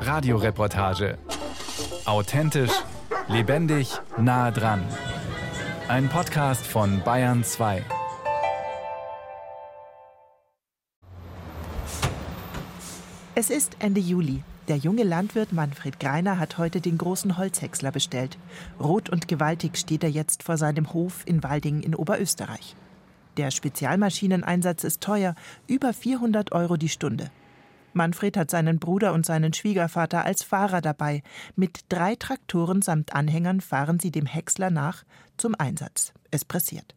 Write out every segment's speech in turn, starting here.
Radioreportage. Authentisch, lebendig, nah dran. Ein Podcast von Bayern 2. Es ist Ende Juli. Der junge Landwirt Manfred Greiner hat heute den großen Holzhäcksler bestellt. Rot und gewaltig steht er jetzt vor seinem Hof in Walding in Oberösterreich. Der Spezialmaschineneinsatz ist teuer, über 400 Euro die Stunde. Manfred hat seinen Bruder und seinen Schwiegervater als Fahrer dabei. Mit drei Traktoren samt Anhängern fahren sie dem Häcksler nach zum Einsatz. Es pressiert.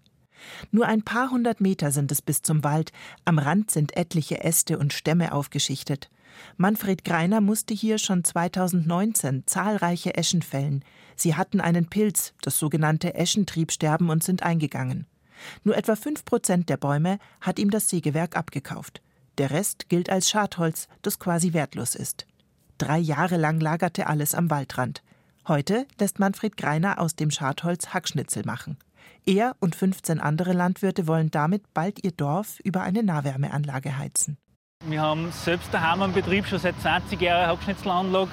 Nur ein paar hundert Meter sind es bis zum Wald. Am Rand sind etliche Äste und Stämme aufgeschichtet. Manfred Greiner musste hier schon 2019 zahlreiche Eschen fällen. Sie hatten einen Pilz, das sogenannte Eschentriebsterben, und sind eingegangen. Nur etwa fünf Prozent der Bäume hat ihm das Sägewerk abgekauft. Der Rest gilt als Schadholz, das quasi wertlos ist. Drei Jahre lang lagerte alles am Waldrand. Heute lässt Manfred Greiner aus dem Schadholz Hackschnitzel machen. Er und 15 andere Landwirte wollen damit bald ihr Dorf über eine Nahwärmeanlage heizen. Wir haben selbst daheim einen Betrieb schon seit 20 Jahren Hackschnitzelanlage.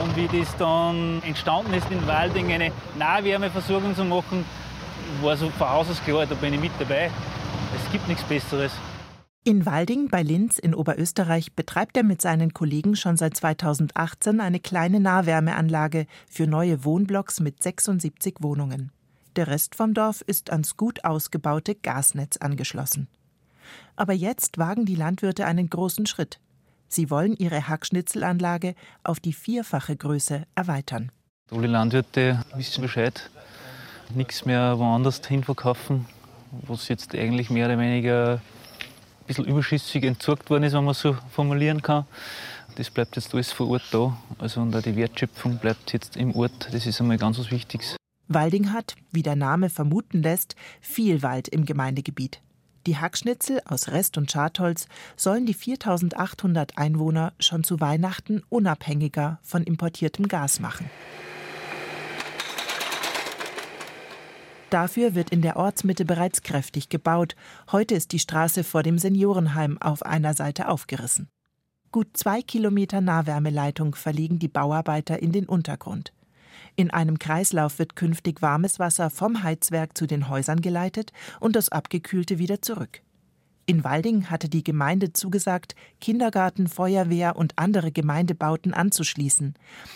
Und wie das dann entstanden ist, in Walding eine Nahwärmeversorgung zu machen, war so von Haus aus klar, da bin ich mit dabei. Es gibt nichts Besseres. In Walding bei Linz in Oberösterreich betreibt er mit seinen Kollegen schon seit 2018 eine kleine Nahwärmeanlage für neue Wohnblocks mit 76 Wohnungen. Der Rest vom Dorf ist ans gut ausgebaute Gasnetz angeschlossen. Aber jetzt wagen die Landwirte einen großen Schritt. Sie wollen ihre Hackschnitzelanlage auf die vierfache Größe erweitern. Alle Landwirte wissen Bescheid. Nichts mehr woanders hinverkaufen, was jetzt eigentlich mehr oder weniger bisschen überschüssig entsorgt worden ist, wenn man so formulieren kann. Das bleibt jetzt alles vor Ort da. Also und auch die Wertschöpfung bleibt jetzt im Ort. Das ist einmal ganz was Wichtiges. Walding hat, wie der Name vermuten lässt, viel Wald im Gemeindegebiet. Die Hackschnitzel aus Rest- und Schadholz sollen die 4800 Einwohner schon zu Weihnachten unabhängiger von importiertem Gas machen. Dafür wird in der Ortsmitte bereits kräftig gebaut. Heute ist die Straße vor dem Seniorenheim auf einer Seite aufgerissen. Gut zwei Kilometer Nahwärmeleitung verlegen die Bauarbeiter in den Untergrund. In einem Kreislauf wird künftig warmes Wasser vom Heizwerk zu den Häusern geleitet und das abgekühlte wieder zurück. In Walding hatte die Gemeinde zugesagt, Kindergarten, Feuerwehr und andere Gemeindebauten anzuschließen.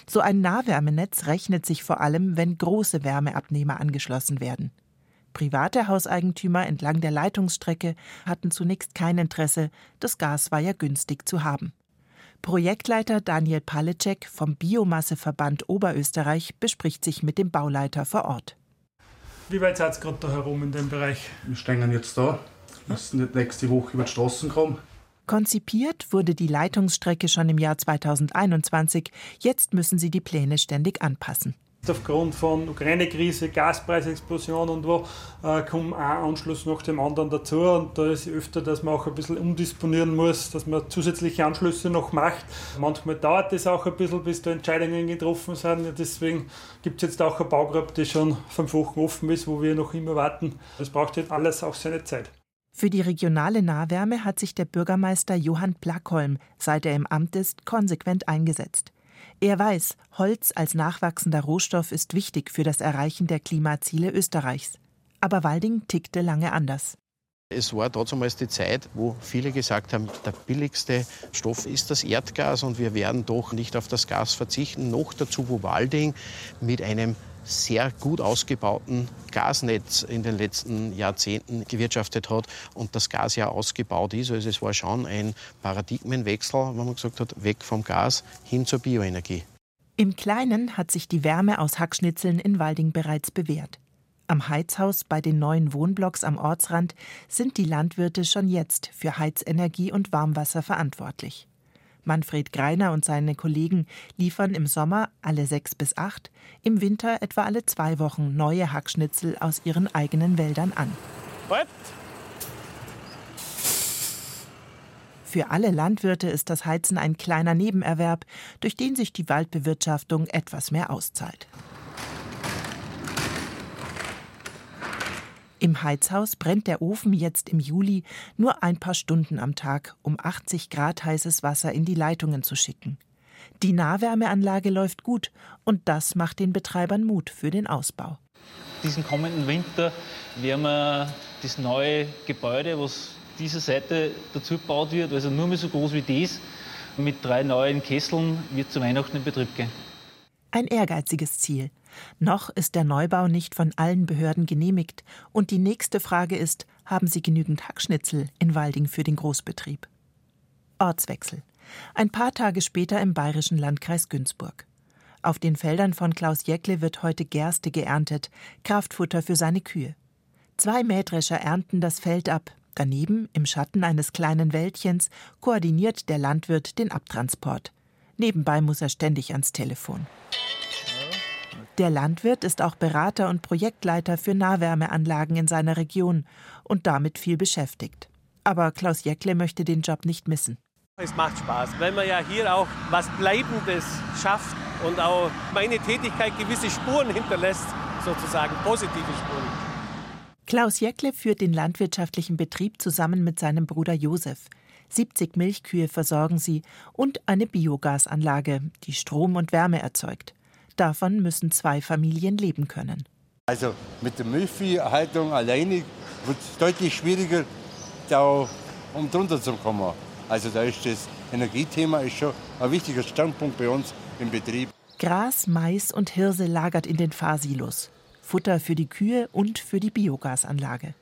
So ein Nahwärmenetz rechnet sich vor allem, wenn große Wärmeabnehmer angeschlossen werden. Private Hauseigentümer entlang der Leitungsstrecke hatten zunächst kein Interesse, das Gas war ja günstig zu haben. Projektleiter Daniel Palecek vom Biomasseverband Oberösterreich bespricht sich mit dem Bauleiter vor Ort. Wie weit seid ihr gerade da herum in dem Bereich? Wir stehen jetzt da, müssen nächste Woche über die Straßen kommen. Konzipiert wurde die Leitungsstrecke schon im Jahr 2021. Jetzt müssen sie die Pläne ständig anpassen aufgrund von Ukraine-Krise, Gaspreisexplosion und wo äh, kommt ein Anschluss nach dem anderen dazu und da ist öfter, dass man auch ein bisschen umdisponieren muss, dass man zusätzliche Anschlüsse noch macht. Manchmal dauert es auch ein bisschen, bis da Entscheidungen getroffen sind. Deswegen gibt es jetzt auch eine Baugruppe, die schon fünf Wochen offen ist, wo wir noch immer warten. Das braucht jetzt alles auch seine Zeit. Für die regionale Nahwärme hat sich der Bürgermeister Johann Plackholm, seit er im Amt ist, konsequent eingesetzt. Er weiß, Holz als nachwachsender Rohstoff ist wichtig für das Erreichen der Klimaziele Österreichs. Aber Walding tickte lange anders. Es war damals die Zeit, wo viele gesagt haben, der billigste Stoff ist das Erdgas und wir werden doch nicht auf das Gas verzichten. Noch dazu, wo Walding mit einem sehr gut ausgebauten Gasnetz in den letzten Jahrzehnten gewirtschaftet hat und das Gas ja ausgebaut ist. Also es war schon ein Paradigmenwechsel, wenn man gesagt hat, weg vom Gas hin zur Bioenergie. Im Kleinen hat sich die Wärme aus Hackschnitzeln in Walding bereits bewährt. Am Heizhaus bei den neuen Wohnblocks am Ortsrand sind die Landwirte schon jetzt für Heizenergie und Warmwasser verantwortlich. Manfred Greiner und seine Kollegen liefern im Sommer alle sechs bis acht, im Winter etwa alle zwei Wochen neue Hackschnitzel aus ihren eigenen Wäldern an. What? Für alle Landwirte ist das Heizen ein kleiner Nebenerwerb, durch den sich die Waldbewirtschaftung etwas mehr auszahlt. Im Heizhaus brennt der Ofen jetzt im Juli nur ein paar Stunden am Tag, um 80 Grad heißes Wasser in die Leitungen zu schicken. Die Nahwärmeanlage läuft gut und das macht den Betreibern Mut für den Ausbau. Diesen kommenden Winter werden wir das neue Gebäude, was diese Seite dazu gebaut wird, also nur mehr so groß wie dies, mit drei neuen Kesseln, wird zu Weihnachten in Betrieb gehen. Ein ehrgeiziges Ziel. Noch ist der Neubau nicht von allen Behörden genehmigt. Und die nächste Frage ist, haben Sie genügend Hackschnitzel in Walding für den Großbetrieb? Ortswechsel. Ein paar Tage später im bayerischen Landkreis Günzburg. Auf den Feldern von Klaus Jäckle wird heute Gerste geerntet, Kraftfutter für seine Kühe. Zwei Mähdrescher ernten das Feld ab. Daneben, im Schatten eines kleinen Wäldchens, koordiniert der Landwirt den Abtransport. Nebenbei muss er ständig ans Telefon. Der Landwirt ist auch Berater und Projektleiter für Nahwärmeanlagen in seiner Region und damit viel beschäftigt. Aber Klaus Jäckle möchte den Job nicht missen. Es macht Spaß, weil man ja hier auch was Bleibendes schafft und auch meine Tätigkeit gewisse Spuren hinterlässt, sozusagen positive Spuren. Klaus Jäckle führt den landwirtschaftlichen Betrieb zusammen mit seinem Bruder Josef. 70 Milchkühe versorgen sie und eine Biogasanlage, die Strom und Wärme erzeugt. Davon müssen zwei Familien leben können. Also mit der Milchvieherhaltung alleine wird es deutlich schwieriger, da um drunter zu kommen. Also da ist das Energiethema ist schon ein wichtiger Standpunkt bei uns im Betrieb. Gras, Mais und Hirse lagert in den Fahrsilos. Futter für die Kühe und für die Biogasanlage.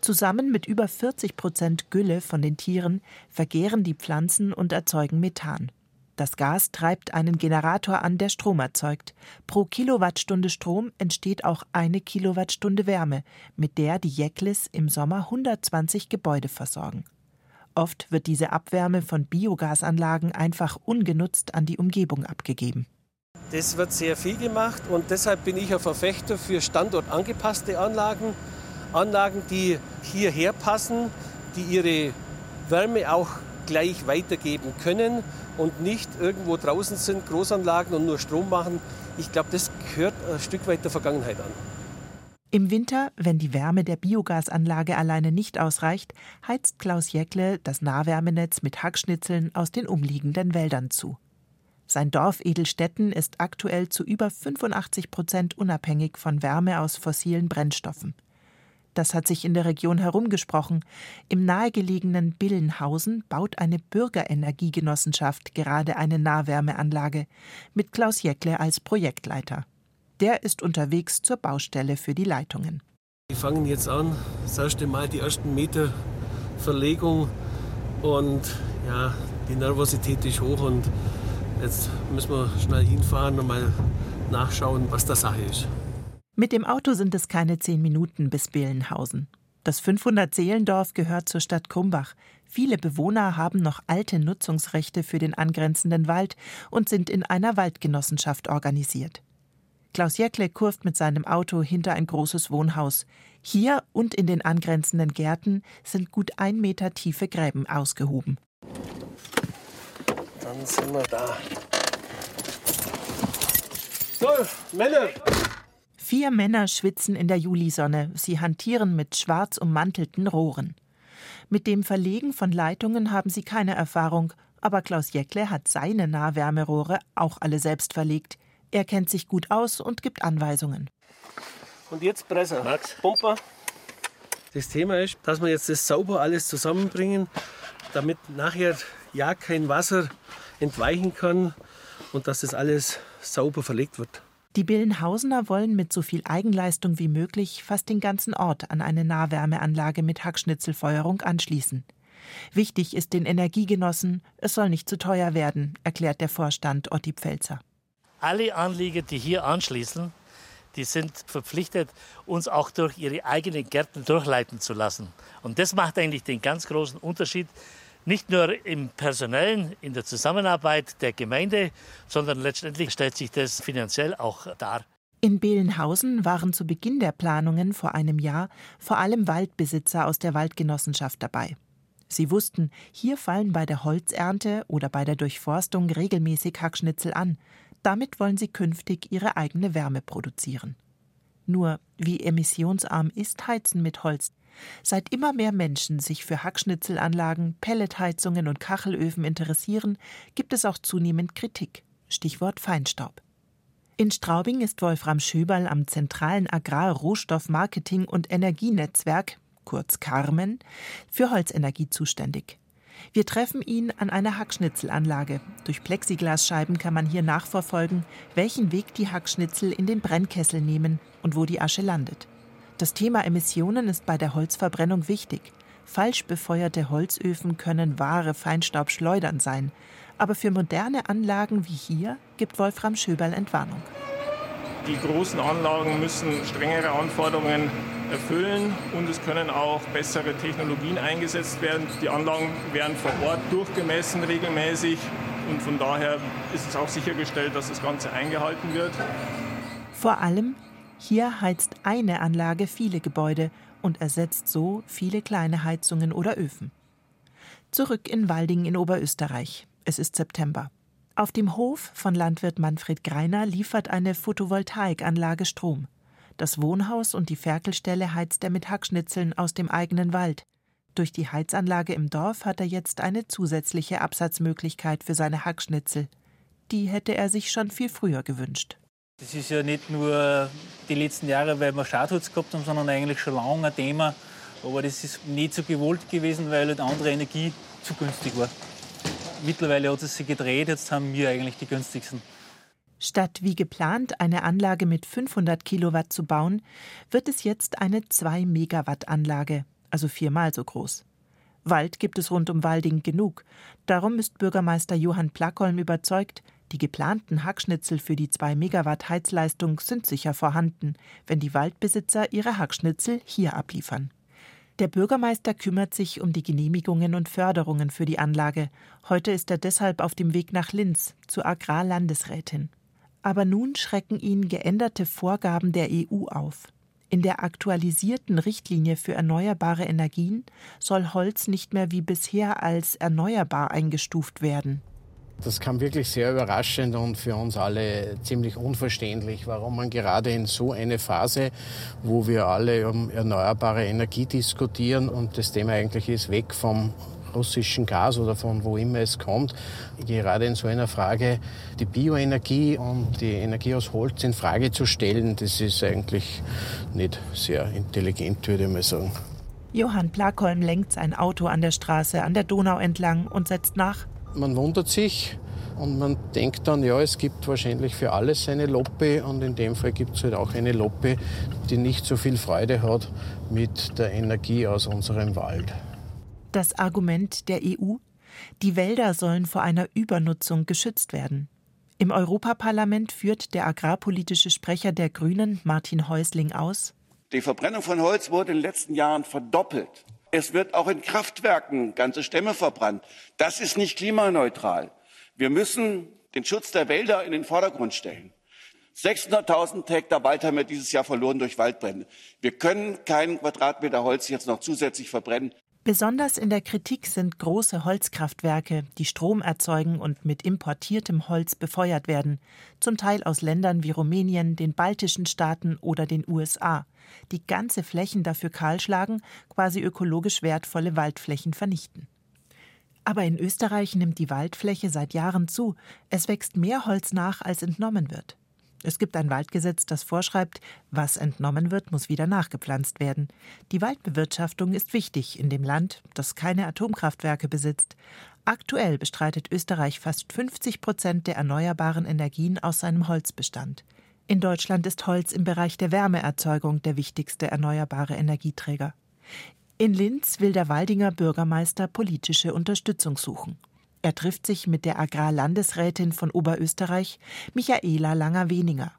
Zusammen mit über 40 Prozent Gülle von den Tieren vergehren die Pflanzen und erzeugen Methan. Das Gas treibt einen Generator an, der Strom erzeugt. Pro Kilowattstunde Strom entsteht auch eine Kilowattstunde Wärme, mit der die Jäcklis im Sommer 120 Gebäude versorgen. Oft wird diese Abwärme von Biogasanlagen einfach ungenutzt an die Umgebung abgegeben. Das wird sehr viel gemacht und deshalb bin ich ein Verfechter für standortangepasste Anlagen. Anlagen, die hierher passen, die ihre Wärme auch gleich weitergeben können und nicht irgendwo draußen sind, Großanlagen und nur Strom machen. Ich glaube, das gehört ein Stück weit der Vergangenheit an. Im Winter, wenn die Wärme der Biogasanlage alleine nicht ausreicht, heizt Klaus Jäckle das Nahwärmenetz mit Hackschnitzeln aus den umliegenden Wäldern zu. Sein Dorf Edelstetten ist aktuell zu über 85 Prozent unabhängig von Wärme aus fossilen Brennstoffen. Das hat sich in der Region herumgesprochen. Im nahegelegenen Billenhausen baut eine Bürgerenergiegenossenschaft gerade eine Nahwärmeanlage mit Klaus Jäckle als Projektleiter. Der ist unterwegs zur Baustelle für die Leitungen. Wir fangen jetzt an, das erste Mal die ersten Meter Verlegung und ja, die Nervosität ist hoch und jetzt müssen wir schnell hinfahren und mal nachschauen, was da Sache ist. Mit dem Auto sind es keine zehn Minuten bis Behlenhausen. Das 500-Seelendorf gehört zur Stadt Krumbach. Viele Bewohner haben noch alte Nutzungsrechte für den angrenzenden Wald und sind in einer Waldgenossenschaft organisiert. Klaus Jäckle kurft mit seinem Auto hinter ein großes Wohnhaus. Hier und in den angrenzenden Gärten sind gut ein Meter tiefe Gräben ausgehoben. Dann sind wir da. So, Männer, Vier Männer schwitzen in der Julisonne. Sie hantieren mit schwarz ummantelten Rohren. Mit dem Verlegen von Leitungen haben sie keine Erfahrung, aber Klaus Jäckle hat seine Nahwärmerohre auch alle selbst verlegt. Er kennt sich gut aus und gibt Anweisungen. Und jetzt Presser. Max. Pumper. Das Thema ist, dass wir jetzt das sauber alles zusammenbringen, damit nachher ja kein Wasser entweichen kann und dass das alles sauber verlegt wird. Die Billenhausener wollen mit so viel Eigenleistung wie möglich fast den ganzen Ort an eine Nahwärmeanlage mit Hackschnitzelfeuerung anschließen. Wichtig ist den Energiegenossen, es soll nicht zu teuer werden, erklärt der Vorstand Otti Pfälzer. Alle Anlieger, die hier anschließen, die sind verpflichtet, uns auch durch ihre eigenen Gärten durchleiten zu lassen. Und das macht eigentlich den ganz großen Unterschied nicht nur im Personellen, in der Zusammenarbeit der Gemeinde, sondern letztendlich stellt sich das finanziell auch dar. In Behlenhausen waren zu Beginn der Planungen vor einem Jahr vor allem Waldbesitzer aus der Waldgenossenschaft dabei. Sie wussten, hier fallen bei der Holzernte oder bei der Durchforstung regelmäßig Hackschnitzel an. Damit wollen sie künftig ihre eigene Wärme produzieren. Nur, wie emissionsarm ist Heizen mit Holz? Seit immer mehr Menschen sich für Hackschnitzelanlagen, Pelletheizungen und Kachelöfen interessieren, gibt es auch zunehmend Kritik. Stichwort Feinstaub. In Straubing ist Wolfram Schöberl am zentralen Agrar-, Rohstoff-, Marketing- und Energienetzwerk, kurz Carmen, für Holzenergie zuständig. Wir treffen ihn an einer Hackschnitzelanlage. Durch Plexiglasscheiben kann man hier nachverfolgen, welchen Weg die Hackschnitzel in den Brennkessel nehmen und wo die Asche landet. Das Thema Emissionen ist bei der Holzverbrennung wichtig. Falsch befeuerte Holzöfen können wahre Feinstaubschleudern sein. Aber für moderne Anlagen wie hier gibt Wolfram Schöberl Entwarnung. Die großen Anlagen müssen strengere Anforderungen erfüllen und es können auch bessere Technologien eingesetzt werden. Die Anlagen werden vor Ort durchgemessen regelmäßig und von daher ist es auch sichergestellt, dass das Ganze eingehalten wird. Vor allem, hier heizt eine Anlage viele Gebäude und ersetzt so viele kleine Heizungen oder Öfen. Zurück in Walding in Oberösterreich. Es ist September. Auf dem Hof von Landwirt Manfred Greiner liefert eine Photovoltaikanlage Strom. Das Wohnhaus und die Ferkelstelle heizt er mit Hackschnitzeln aus dem eigenen Wald. Durch die Heizanlage im Dorf hat er jetzt eine zusätzliche Absatzmöglichkeit für seine Hackschnitzel. Die hätte er sich schon viel früher gewünscht. Das ist ja nicht nur die letzten Jahre, weil wir Schadholz gehabt haben, sondern eigentlich schon lange ein Thema. Aber das ist nicht so gewollt gewesen, weil halt andere Energie zu günstig war. Mittlerweile hat es sich gedreht, jetzt haben wir eigentlich die günstigsten. Statt wie geplant eine Anlage mit 500 Kilowatt zu bauen, wird es jetzt eine 2 Megawatt Anlage, also viermal so groß. Wald gibt es rund um Walding genug. Darum ist Bürgermeister Johann Plackholm überzeugt, die geplanten Hackschnitzel für die 2 Megawatt Heizleistung sind sicher vorhanden, wenn die Waldbesitzer ihre Hackschnitzel hier abliefern. Der Bürgermeister kümmert sich um die Genehmigungen und Förderungen für die Anlage. Heute ist er deshalb auf dem Weg nach Linz zur Agrarlandesrätin. Aber nun schrecken ihn geänderte Vorgaben der EU auf. In der aktualisierten Richtlinie für erneuerbare Energien soll Holz nicht mehr wie bisher als erneuerbar eingestuft werden. Das kam wirklich sehr überraschend und für uns alle ziemlich unverständlich, warum man gerade in so eine Phase, wo wir alle um erneuerbare Energie diskutieren und das Thema eigentlich ist weg vom russischen Gas oder von wo immer es kommt, gerade in so einer Frage die Bioenergie und die Energie aus Holz in Frage zu stellen, das ist eigentlich nicht sehr intelligent, würde ich mal sagen. Johann Plakholm lenkt sein Auto an der Straße an der Donau entlang und setzt nach, man wundert sich und man denkt dann, ja, es gibt wahrscheinlich für alles eine Loppe und in dem Fall gibt es halt auch eine Loppe, die nicht so viel Freude hat mit der Energie aus unserem Wald. Das Argument der EU? Die Wälder sollen vor einer Übernutzung geschützt werden. Im Europaparlament führt der agrarpolitische Sprecher der Grünen, Martin Häusling, aus. Die Verbrennung von Holz wurde in den letzten Jahren verdoppelt. Es wird auch in Kraftwerken ganze Stämme verbrannt. Das ist nicht klimaneutral. Wir müssen den Schutz der Wälder in den Vordergrund stellen. 600.000 Hektar Wald haben wir dieses Jahr verloren durch Waldbrände. Wir können keinen Quadratmeter Holz jetzt noch zusätzlich verbrennen. Besonders in der Kritik sind große Holzkraftwerke, die Strom erzeugen und mit importiertem Holz befeuert werden, zum Teil aus Ländern wie Rumänien, den baltischen Staaten oder den USA, die ganze Flächen dafür kahlschlagen, quasi ökologisch wertvolle Waldflächen vernichten. Aber in Österreich nimmt die Waldfläche seit Jahren zu, es wächst mehr Holz nach, als entnommen wird. Es gibt ein Waldgesetz, das vorschreibt, was entnommen wird, muss wieder nachgepflanzt werden. Die Waldbewirtschaftung ist wichtig in dem Land, das keine Atomkraftwerke besitzt. Aktuell bestreitet Österreich fast 50 Prozent der erneuerbaren Energien aus seinem Holzbestand. In Deutschland ist Holz im Bereich der Wärmeerzeugung der wichtigste erneuerbare Energieträger. In Linz will der Waldinger Bürgermeister politische Unterstützung suchen. Er trifft sich mit der Agrarlandesrätin von Oberösterreich, Michaela Langer-Weninger.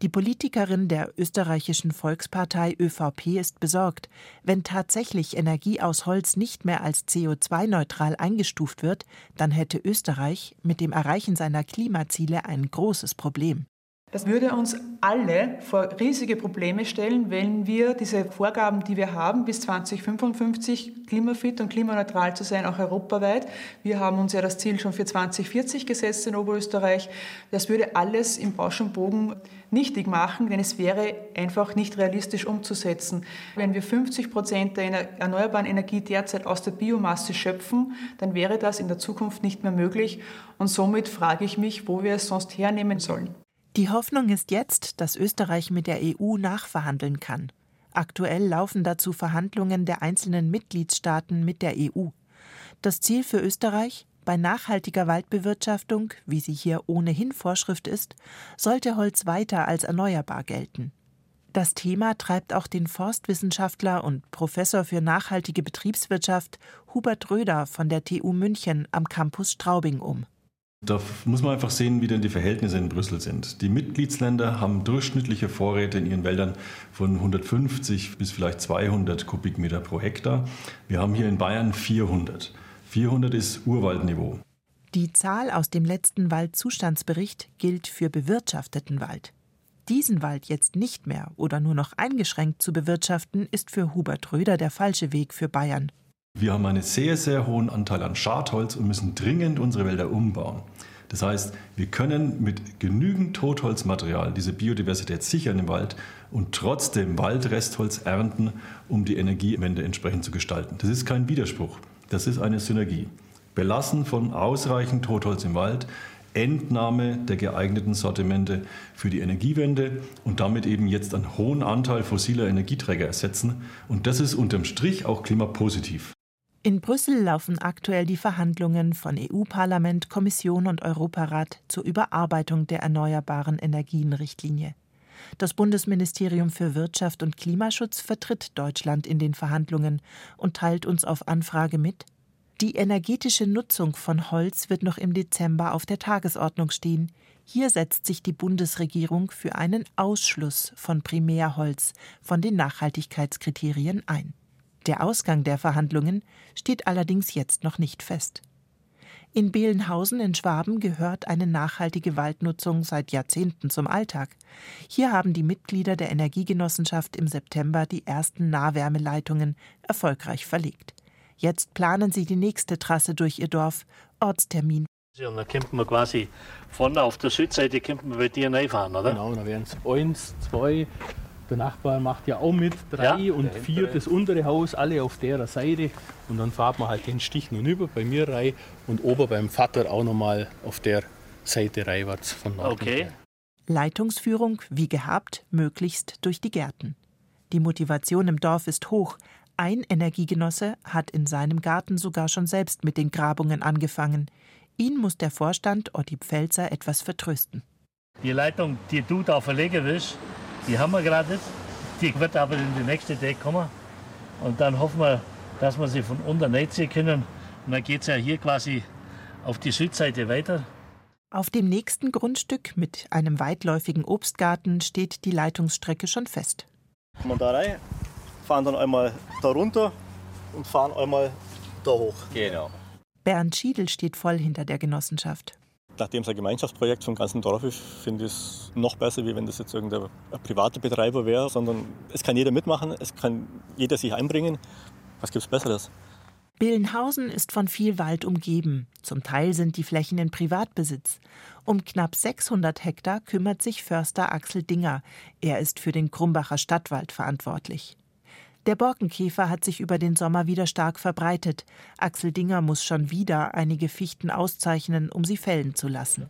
Die Politikerin der österreichischen Volkspartei ÖVP ist besorgt, wenn tatsächlich Energie aus Holz nicht mehr als CO2-neutral eingestuft wird, dann hätte Österreich mit dem Erreichen seiner Klimaziele ein großes Problem. Das würde uns alle vor riesige Probleme stellen, wenn wir diese Vorgaben, die wir haben, bis 2055 klimafit und klimaneutral zu sein, auch europaweit. Wir haben uns ja das Ziel schon für 2040 gesetzt in Oberösterreich. Das würde alles im Bausch und Bogen nichtig machen, denn es wäre einfach nicht realistisch umzusetzen. Wenn wir 50 Prozent der erneuerbaren Energie derzeit aus der Biomasse schöpfen, dann wäre das in der Zukunft nicht mehr möglich. Und somit frage ich mich, wo wir es sonst hernehmen sollen. Die Hoffnung ist jetzt, dass Österreich mit der EU nachverhandeln kann. Aktuell laufen dazu Verhandlungen der einzelnen Mitgliedstaaten mit der EU. Das Ziel für Österreich bei nachhaltiger Waldbewirtschaftung, wie sie hier ohnehin Vorschrift ist, sollte Holz weiter als erneuerbar gelten. Das Thema treibt auch den Forstwissenschaftler und Professor für nachhaltige Betriebswirtschaft Hubert Röder von der TU München am Campus Straubing um. Da muss man einfach sehen, wie denn die Verhältnisse in Brüssel sind. Die Mitgliedsländer haben durchschnittliche Vorräte in ihren Wäldern von 150 bis vielleicht 200 Kubikmeter pro Hektar. Wir haben hier in Bayern 400. 400 ist Urwaldniveau. Die Zahl aus dem letzten Waldzustandsbericht gilt für bewirtschafteten Wald. Diesen Wald jetzt nicht mehr oder nur noch eingeschränkt zu bewirtschaften, ist für Hubert Röder der falsche Weg für Bayern. Wir haben einen sehr, sehr hohen Anteil an Schadholz und müssen dringend unsere Wälder umbauen. Das heißt, wir können mit genügend Totholzmaterial diese Biodiversität sichern im Wald und trotzdem Waldrestholz ernten, um die Energiewende entsprechend zu gestalten. Das ist kein Widerspruch, das ist eine Synergie. Belassen von ausreichend Totholz im Wald, Entnahme der geeigneten Sortimente für die Energiewende und damit eben jetzt einen hohen Anteil fossiler Energieträger ersetzen. Und das ist unterm Strich auch klimapositiv. In Brüssel laufen aktuell die Verhandlungen von EU-Parlament, Kommission und Europarat zur Überarbeitung der erneuerbaren Energienrichtlinie. Das Bundesministerium für Wirtschaft und Klimaschutz vertritt Deutschland in den Verhandlungen und teilt uns auf Anfrage mit, die energetische Nutzung von Holz wird noch im Dezember auf der Tagesordnung stehen. Hier setzt sich die Bundesregierung für einen Ausschluss von Primärholz von den Nachhaltigkeitskriterien ein. Der Ausgang der Verhandlungen steht allerdings jetzt noch nicht fest. In Behlenhausen in Schwaben gehört eine nachhaltige Waldnutzung seit Jahrzehnten zum Alltag. Hier haben die Mitglieder der Energiegenossenschaft im September die ersten Nahwärmeleitungen erfolgreich verlegt. Jetzt planen sie die nächste Trasse durch ihr Dorf, Ortstermin. Und dann könnten wir quasi vorne auf der Südseite könnten wir bei dir reinfahren, oder? Genau, dann wären es eins, zwei, der Nachbar macht ja auch mit, drei ja, und vier das untere Haus, alle auf der Seite. Und dann fahrt man halt den Stich nun über bei mir rein und ober beim Vater auch nochmal auf der Seite reinwärts von Norden. Okay. Leitungsführung, wie gehabt, möglichst durch die Gärten. Die Motivation im Dorf ist hoch. Ein Energiegenosse hat in seinem Garten sogar schon selbst mit den Grabungen angefangen. Ihn muss der Vorstand Otti Pfälzer etwas vertrösten. Die Leitung, die du da verlegen willst, die haben wir gerade. Die wird aber in die nächste Deck kommen. Und dann hoffen wir, dass wir sie von unten nicht sehen können. Und dann geht es ja hier quasi auf die Südseite weiter. Auf dem nächsten Grundstück mit einem weitläufigen Obstgarten steht die Leitungsstrecke schon fest. Kommen da rein, fahren dann einmal da runter und fahren einmal da hoch. Genau. Bernd Schiedel steht voll hinter der Genossenschaft. Nachdem es ein Gemeinschaftsprojekt vom ganzen Dorf ist, finde ich es noch besser, wie wenn das jetzt irgendein privater Betreiber wäre, sondern es kann jeder mitmachen, es kann jeder sich einbringen. Was gibt es Besseres? Billenhausen ist von viel Wald umgeben. Zum Teil sind die Flächen in Privatbesitz. Um knapp 600 Hektar kümmert sich Förster Axel Dinger. Er ist für den Krumbacher Stadtwald verantwortlich. Der Borkenkäfer hat sich über den Sommer wieder stark verbreitet. Axel Dinger muss schon wieder einige Fichten auszeichnen, um sie fällen zu lassen.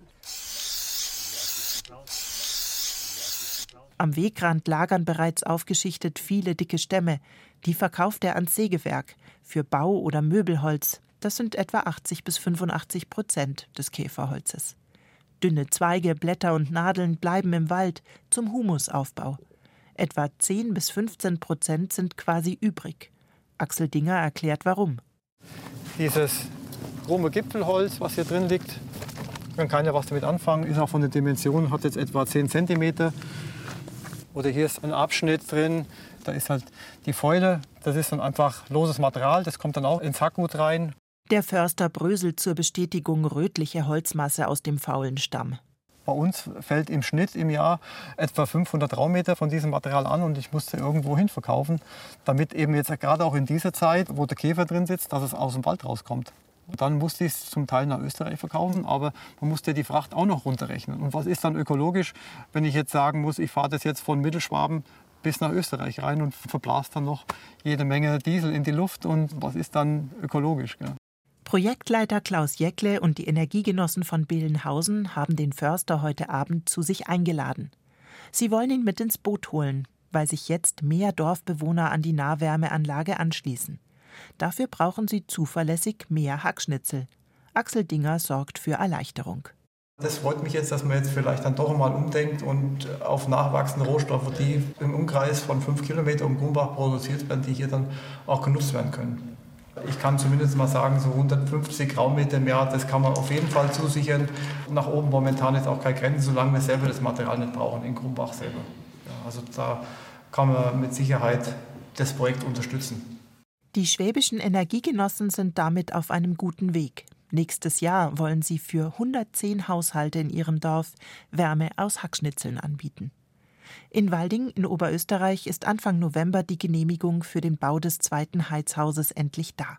Am Wegrand lagern bereits aufgeschichtet viele dicke Stämme. Die verkauft er ans Sägewerk für Bau- oder Möbelholz. Das sind etwa 80 bis 85 Prozent des Käferholzes. Dünne Zweige, Blätter und Nadeln bleiben im Wald zum Humusaufbau. Etwa 10 bis 15 Prozent sind quasi übrig. Axel Dinger erklärt warum. Dieses krumme Gipfelholz, was hier drin liegt, man kann ja was damit anfangen, ist auch von den Dimensionen, hat jetzt etwa 10 cm. Oder hier ist ein Abschnitt drin, da ist halt die Fäule, das ist dann einfach loses Material, das kommt dann auch ins Hackgut rein. Der Förster bröselt zur Bestätigung rötliche Holzmasse aus dem faulen Stamm. Bei uns fällt im Schnitt im Jahr etwa 500 Raummeter von diesem Material an und ich musste irgendwo hin verkaufen, damit eben jetzt gerade auch in dieser Zeit, wo der Käfer drin sitzt, dass es aus dem Wald rauskommt. Und dann musste ich es zum Teil nach Österreich verkaufen, aber man musste die Fracht auch noch runterrechnen. Und was ist dann ökologisch, wenn ich jetzt sagen muss, ich fahre das jetzt von Mittelschwaben bis nach Österreich rein und verblast dann noch jede Menge Diesel in die Luft und was ist dann ökologisch? Gell? Projektleiter Klaus Jäckle und die Energiegenossen von Billenhausen haben den Förster heute Abend zu sich eingeladen. Sie wollen ihn mit ins Boot holen, weil sich jetzt mehr Dorfbewohner an die Nahwärmeanlage anschließen. Dafür brauchen sie zuverlässig mehr Hackschnitzel. Axel Dinger sorgt für Erleichterung. Das freut mich jetzt, dass man jetzt vielleicht dann doch mal umdenkt und auf nachwachsende Rohstoffe, die im Umkreis von fünf Kilometern um Grumbach produziert werden, die hier dann auch genutzt werden können. Ich kann zumindest mal sagen, so 150 Raummeter im Jahr, das kann man auf jeden Fall zusichern. Nach oben momentan ist auch keine Grenze, solange wir selber das Material nicht brauchen, in Grumbach selber. Ja, also da kann man mit Sicherheit das Projekt unterstützen. Die schwäbischen Energiegenossen sind damit auf einem guten Weg. Nächstes Jahr wollen sie für 110 Haushalte in ihrem Dorf Wärme aus Hackschnitzeln anbieten. In Walding in Oberösterreich ist Anfang November die Genehmigung für den Bau des zweiten Heizhauses endlich da.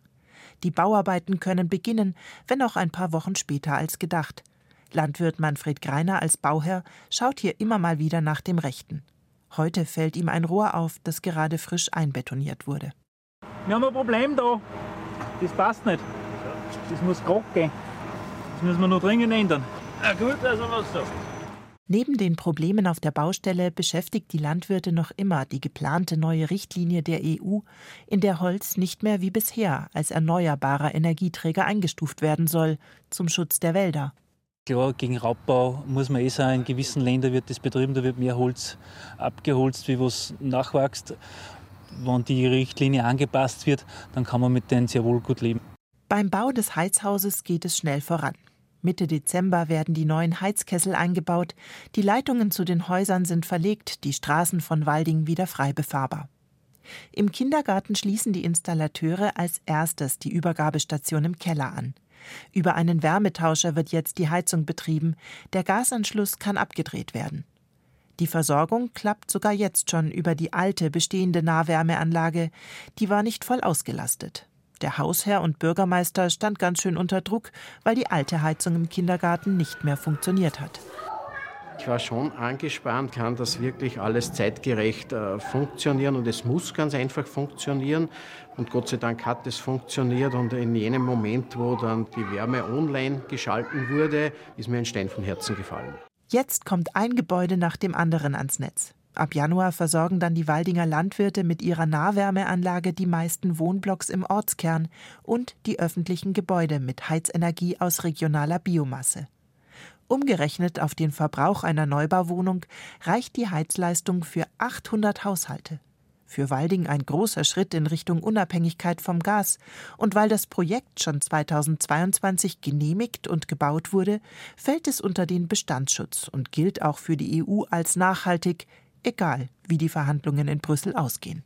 Die Bauarbeiten können beginnen, wenn auch ein paar Wochen später als gedacht. Landwirt Manfred Greiner als Bauherr schaut hier immer mal wieder nach dem Rechten. Heute fällt ihm ein Rohr auf, das gerade frisch einbetoniert wurde. Wir haben ein Problem da. Das passt nicht. Das muss gerade gehen. Das müssen wir noch dringend ändern. Na gut, also was so. Neben den Problemen auf der Baustelle beschäftigt die Landwirte noch immer die geplante neue Richtlinie der EU, in der Holz nicht mehr wie bisher als erneuerbarer Energieträger eingestuft werden soll, zum Schutz der Wälder. Klar, gegen Raubbau muss man eh sagen, in gewissen Ländern wird das betrieben, da wird mehr Holz abgeholzt, wie was nachwächst. Wenn die Richtlinie angepasst wird, dann kann man mit denen sehr wohl gut leben. Beim Bau des Heizhauses geht es schnell voran. Mitte Dezember werden die neuen Heizkessel eingebaut, die Leitungen zu den Häusern sind verlegt, die Straßen von Walding wieder frei befahrbar. Im Kindergarten schließen die Installateure als erstes die Übergabestation im Keller an. Über einen Wärmetauscher wird jetzt die Heizung betrieben, der Gasanschluss kann abgedreht werden. Die Versorgung klappt sogar jetzt schon über die alte bestehende Nahwärmeanlage, die war nicht voll ausgelastet. Der Hausherr und Bürgermeister stand ganz schön unter Druck, weil die alte Heizung im Kindergarten nicht mehr funktioniert hat. Ich war schon angespannt, kann das wirklich alles zeitgerecht äh, funktionieren und es muss ganz einfach funktionieren. Und Gott sei Dank hat es funktioniert und in jenem Moment, wo dann die Wärme online geschalten wurde, ist mir ein Stein vom Herzen gefallen. Jetzt kommt ein Gebäude nach dem anderen ans Netz. Ab Januar versorgen dann die Waldinger Landwirte mit ihrer Nahwärmeanlage die meisten Wohnblocks im Ortskern und die öffentlichen Gebäude mit Heizenergie aus regionaler Biomasse. Umgerechnet auf den Verbrauch einer Neubauwohnung reicht die Heizleistung für 800 Haushalte. Für Walding ein großer Schritt in Richtung Unabhängigkeit vom Gas. Und weil das Projekt schon 2022 genehmigt und gebaut wurde, fällt es unter den Bestandsschutz und gilt auch für die EU als nachhaltig, egal wie die Verhandlungen in Brüssel ausgehen.